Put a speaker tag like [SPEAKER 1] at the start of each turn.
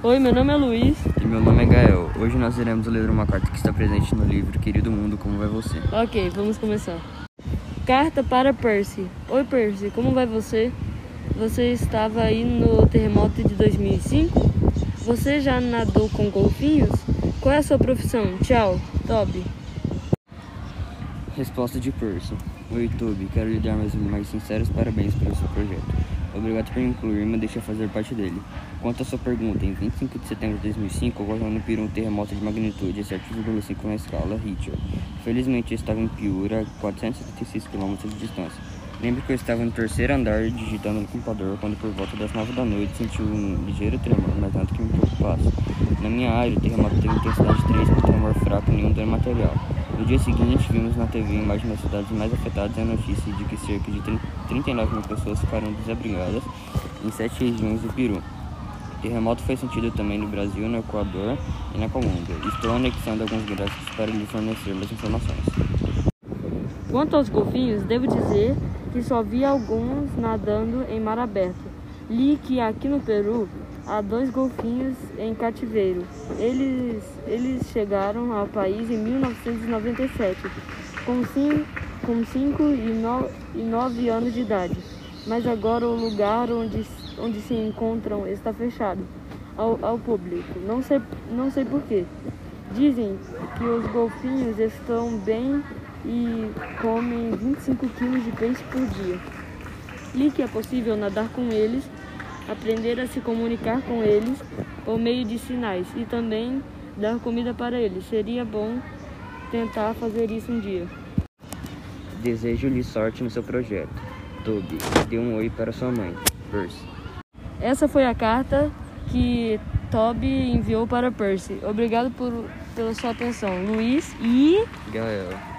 [SPEAKER 1] Oi, meu nome é Luiz.
[SPEAKER 2] E meu nome é Gael. Hoje nós iremos ler uma carta que está presente no livro Querido Mundo, Como Vai Você?
[SPEAKER 1] Ok, vamos começar. Carta para Percy. Oi, Percy, como vai você? Você estava aí no terremoto de 2005? Você já nadou com golfinhos? Qual é a sua profissão? Tchau, Toby.
[SPEAKER 2] Resposta de Percy. Oi, Toby. Quero lhe dar meus mais sinceros parabéns pelo seu projeto. Obrigado por incluir-me e deixar fazer parte dele. Quanto à sua pergunta, em 25 de setembro de 2005 ocorreu no Peru um terremoto de magnitude 7,5 na escala Richter. Felizmente eu estava em Piura, a 476 km de distância. Lembro que eu estava no terceiro andar digitando no computador quando por volta das 9 da noite senti um ligeiro tremor, mas nada que me preocupasse. Na minha área, o terremoto teve intensidade 3 com tremor fraco e nenhum dano material. No dia seguinte, vimos na TV imagens das cidades mais afetadas e a notícia de que cerca de 39 mil pessoas ficaram desabrigadas em sete regiões do Peru. O terremoto foi sentido também no Brasil, no Equador e na Colômbia. Estou anexando alguns gráficos para lhe fornecer mais informações.
[SPEAKER 1] Quanto aos golfinhos, devo dizer que só vi alguns nadando em mar aberto. Li que aqui no Peru há dois golfinhos em cativeiro. Eles, eles chegaram ao país em 1997, com 5 com cinco e 9 anos de idade. Mas agora o lugar onde, onde se encontram está fechado ao, ao público. Não sei, não sei porquê. Dizem que os golfinhos estão bem e comem 25 quilos de peixe por dia. E que é possível nadar com eles, aprender a se comunicar com eles por meio de sinais e também dar comida para eles. Seria bom tentar fazer isso um dia.
[SPEAKER 2] Desejo-lhe sorte no seu projeto. Toby, dê um oi para sua mãe. Percy.
[SPEAKER 1] Essa foi a carta que Toby enviou para Percy. Obrigado por, pela sua atenção. Luiz e...
[SPEAKER 2] Gael.